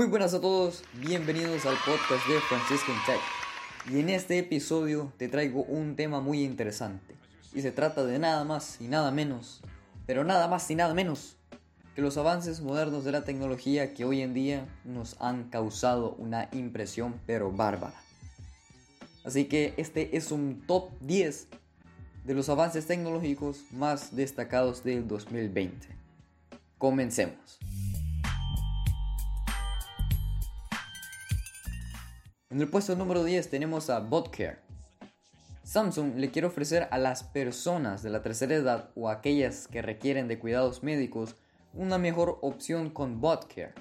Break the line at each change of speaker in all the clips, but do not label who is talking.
Muy buenas a todos, bienvenidos al podcast de Franciscan Tech. Y en este episodio te traigo un tema muy interesante. Y se trata de nada más y nada menos, pero nada más y nada menos, que los avances modernos de la tecnología que hoy en día nos han causado una impresión pero bárbara. Así que este es un top 10 de los avances tecnológicos más destacados del 2020. Comencemos. En el puesto número 10 tenemos a BotCare. Samsung le quiere ofrecer a las personas de la tercera edad o aquellas que requieren de cuidados médicos una mejor opción con BotCare.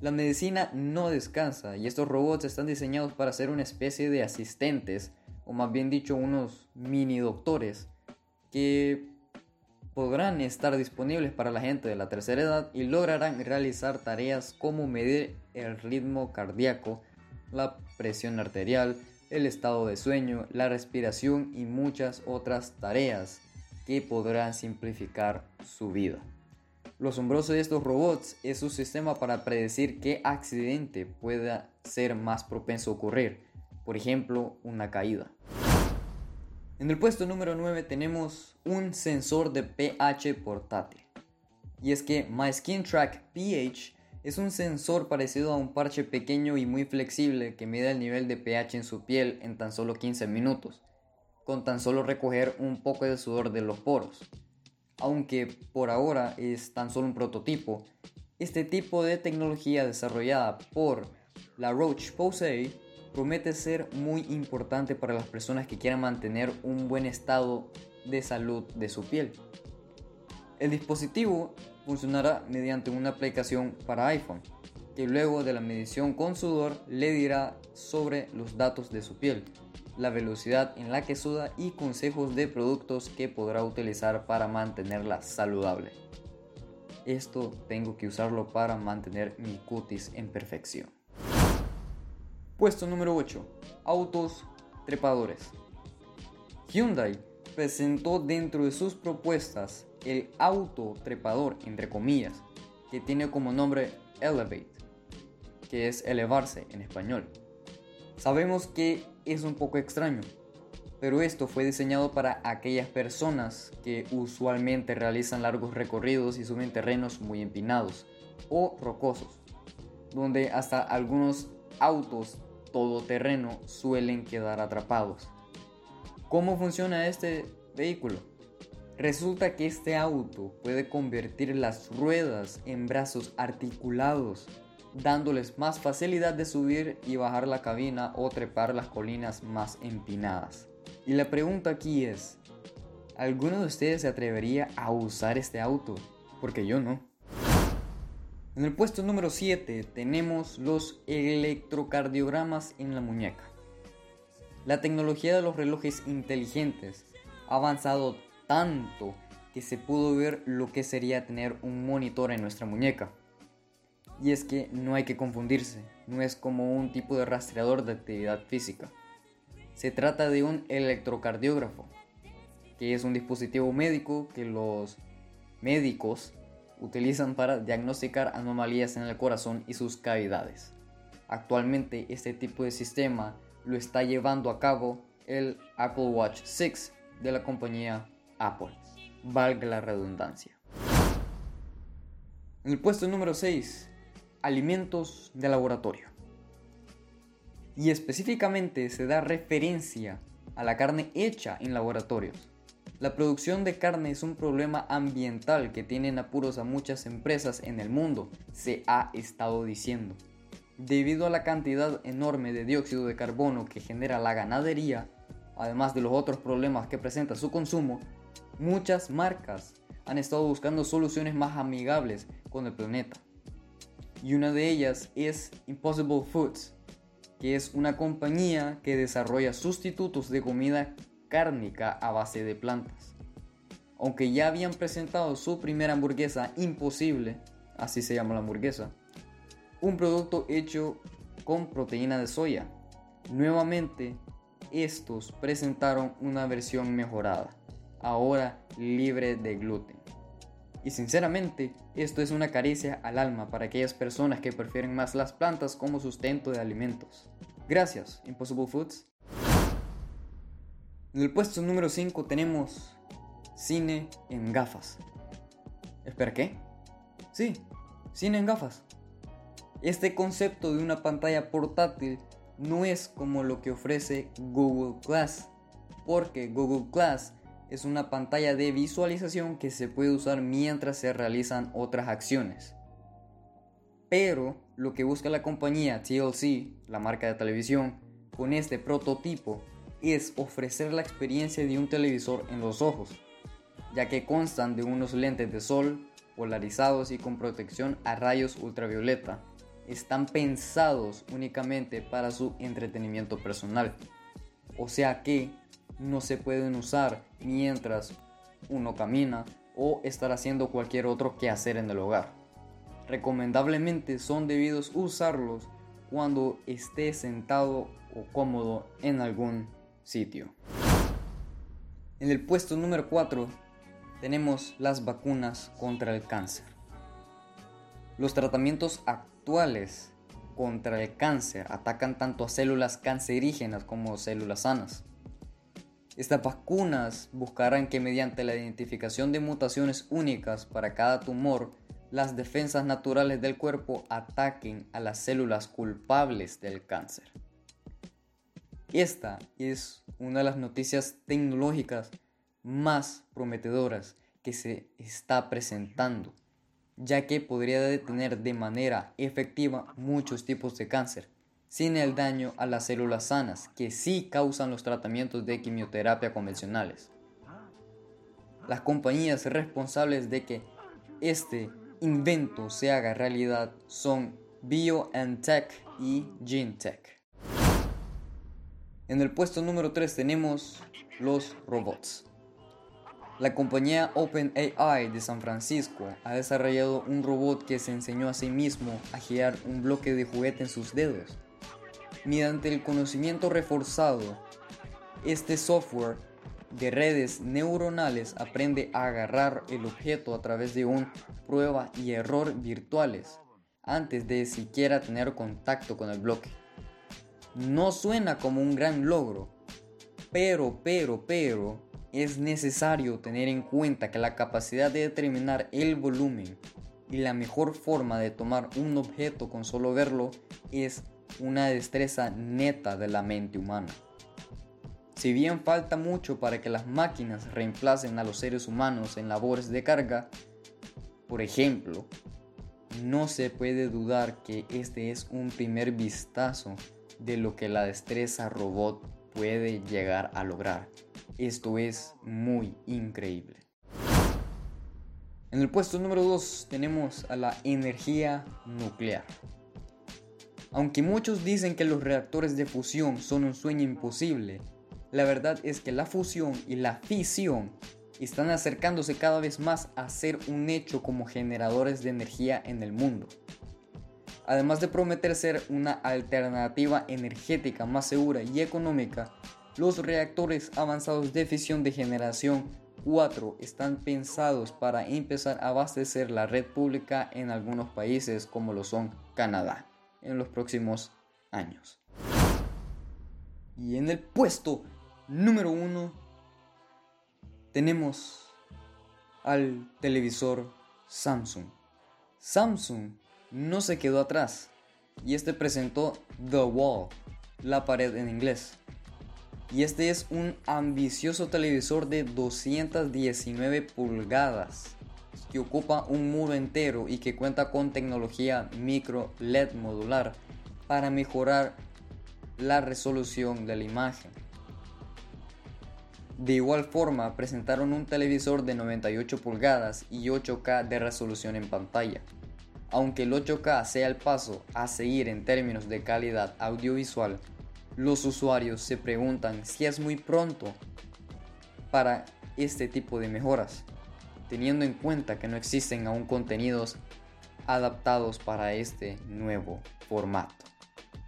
La medicina no descansa y estos robots están diseñados para ser una especie de asistentes, o más bien dicho unos mini doctores, que podrán estar disponibles para la gente de la tercera edad y lograrán realizar tareas como medir el ritmo cardíaco, la presión arterial, el estado de sueño, la respiración y muchas otras tareas que podrán simplificar su vida. Lo asombroso de estos robots es su sistema para predecir qué accidente pueda ser más propenso a ocurrir, por ejemplo, una caída. En el puesto número 9 tenemos un sensor de pH portátil. Y es que My Skin Track pH es un sensor parecido a un parche pequeño y muy flexible que mide el nivel de pH en su piel en tan solo 15 minutos, con tan solo recoger un poco de sudor de los poros. Aunque por ahora es tan solo un prototipo, este tipo de tecnología desarrollada por la Roche Posay promete ser muy importante para las personas que quieran mantener un buen estado de salud de su piel. El dispositivo funcionará mediante una aplicación para iPhone, que luego de la medición con sudor le dirá sobre los datos de su piel, la velocidad en la que suda y consejos de productos que podrá utilizar para mantenerla saludable. Esto tengo que usarlo para mantener mi cutis en perfección. Puesto número 8. Autos trepadores. Hyundai presentó dentro de sus propuestas el auto trepador, entre comillas, que tiene como nombre Elevate, que es elevarse en español. Sabemos que es un poco extraño, pero esto fue diseñado para aquellas personas que usualmente realizan largos recorridos y suben terrenos muy empinados o rocosos, donde hasta algunos autos todoterreno suelen quedar atrapados. ¿Cómo funciona este vehículo? Resulta que este auto puede convertir las ruedas en brazos articulados, dándoles más facilidad de subir y bajar la cabina o trepar las colinas más empinadas. Y la pregunta aquí es, ¿alguno de ustedes se atrevería a usar este auto? Porque yo no. En el puesto número 7 tenemos los electrocardiogramas en la muñeca. La tecnología de los relojes inteligentes ha avanzado tanto que se pudo ver lo que sería tener un monitor en nuestra muñeca. Y es que no hay que confundirse, no es como un tipo de rastreador de actividad física. Se trata de un electrocardiógrafo, que es un dispositivo médico que los médicos utilizan para diagnosticar anomalías en el corazón y sus cavidades. Actualmente este tipo de sistema lo está llevando a cabo el Apple Watch 6 de la compañía Apple. Valga la redundancia. En el puesto número 6, alimentos de laboratorio. Y específicamente se da referencia a la carne hecha en laboratorios. La producción de carne es un problema ambiental que tienen apuros a muchas empresas en el mundo, se ha estado diciendo. Debido a la cantidad enorme de dióxido de carbono que genera la ganadería, además de los otros problemas que presenta su consumo, Muchas marcas han estado buscando soluciones más amigables con el planeta. Y una de ellas es Impossible Foods, que es una compañía que desarrolla sustitutos de comida cárnica a base de plantas. Aunque ya habían presentado su primera hamburguesa imposible, así se llama la hamburguesa, un producto hecho con proteína de soya. Nuevamente, estos presentaron una versión mejorada ahora libre de gluten. Y sinceramente, esto es una caricia al alma para aquellas personas que prefieren más las plantas como sustento de alimentos. Gracias, Impossible Foods. En el puesto número 5 tenemos cine en gafas. ¿Espera qué? Sí, cine en gafas. Este concepto de una pantalla portátil no es como lo que ofrece Google Glass, porque Google Glass es una pantalla de visualización que se puede usar mientras se realizan otras acciones. Pero lo que busca la compañía TLC, la marca de televisión, con este prototipo es ofrecer la experiencia de un televisor en los ojos, ya que constan de unos lentes de sol polarizados y con protección a rayos ultravioleta. Están pensados únicamente para su entretenimiento personal. O sea que no se pueden usar mientras uno camina o estar haciendo cualquier otro quehacer en el hogar. Recomendablemente son debidos usarlos cuando esté sentado o cómodo en algún sitio. En el puesto número 4 tenemos las vacunas contra el cáncer. Los tratamientos actuales contra el cáncer atacan tanto a células cancerígenas como células sanas. Estas vacunas buscarán que mediante la identificación de mutaciones únicas para cada tumor, las defensas naturales del cuerpo ataquen a las células culpables del cáncer. Esta es una de las noticias tecnológicas más prometedoras que se está presentando, ya que podría detener de manera efectiva muchos tipos de cáncer sin el daño a las células sanas que sí causan los tratamientos de quimioterapia convencionales. Las compañías responsables de que este invento se haga realidad son BioNTech y GeneTech. En el puesto número 3 tenemos los robots. La compañía OpenAI de San Francisco ha desarrollado un robot que se enseñó a sí mismo a girar un bloque de juguete en sus dedos mediante el conocimiento reforzado. Este software de redes neuronales aprende a agarrar el objeto a través de un prueba y error virtuales antes de siquiera tener contacto con el bloque. No suena como un gran logro, pero, pero, pero, es necesario tener en cuenta que la capacidad de determinar el volumen y la mejor forma de tomar un objeto con solo verlo es una destreza neta de la mente humana. Si bien falta mucho para que las máquinas reemplacen a los seres humanos en labores de carga, por ejemplo, no se puede dudar que este es un primer vistazo de lo que la destreza robot puede llegar a lograr. Esto es muy increíble. En el puesto número 2 tenemos a la energía nuclear. Aunque muchos dicen que los reactores de fusión son un sueño imposible, la verdad es que la fusión y la fisión están acercándose cada vez más a ser un hecho como generadores de energía en el mundo. Además de prometer ser una alternativa energética más segura y económica, los reactores avanzados de fisión de generación 4 están pensados para empezar a abastecer la red pública en algunos países como lo son Canadá en los próximos años. Y en el puesto número uno tenemos al televisor Samsung. Samsung no se quedó atrás y este presentó The Wall, la pared en inglés. Y este es un ambicioso televisor de 219 pulgadas que ocupa un muro entero y que cuenta con tecnología micro LED modular para mejorar la resolución de la imagen. De igual forma, presentaron un televisor de 98 pulgadas y 8K de resolución en pantalla. Aunque el 8K sea el paso a seguir en términos de calidad audiovisual, los usuarios se preguntan si es muy pronto para este tipo de mejoras teniendo en cuenta que no existen aún contenidos adaptados para este nuevo formato.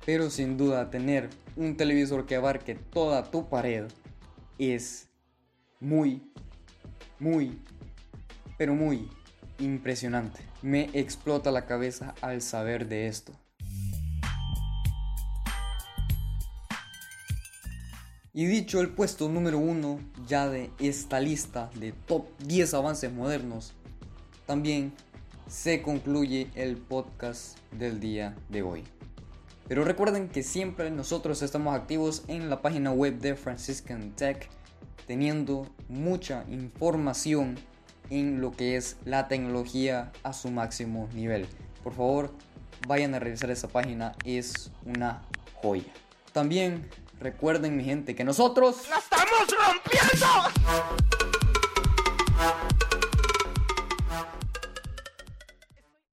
Pero sin duda tener un televisor que abarque toda tu pared es muy, muy, pero muy impresionante. Me explota la cabeza al saber de esto. Y dicho el puesto número uno ya de esta lista de top 10 avances modernos, también se concluye el podcast del día de hoy. Pero recuerden que siempre nosotros estamos activos en la página web de Franciscan Tech, teniendo mucha información en lo que es la tecnología a su máximo nivel. Por favor, vayan a revisar esa página, es una joya. También recuerden mi gente que nosotros...
¡La estamos rompiendo!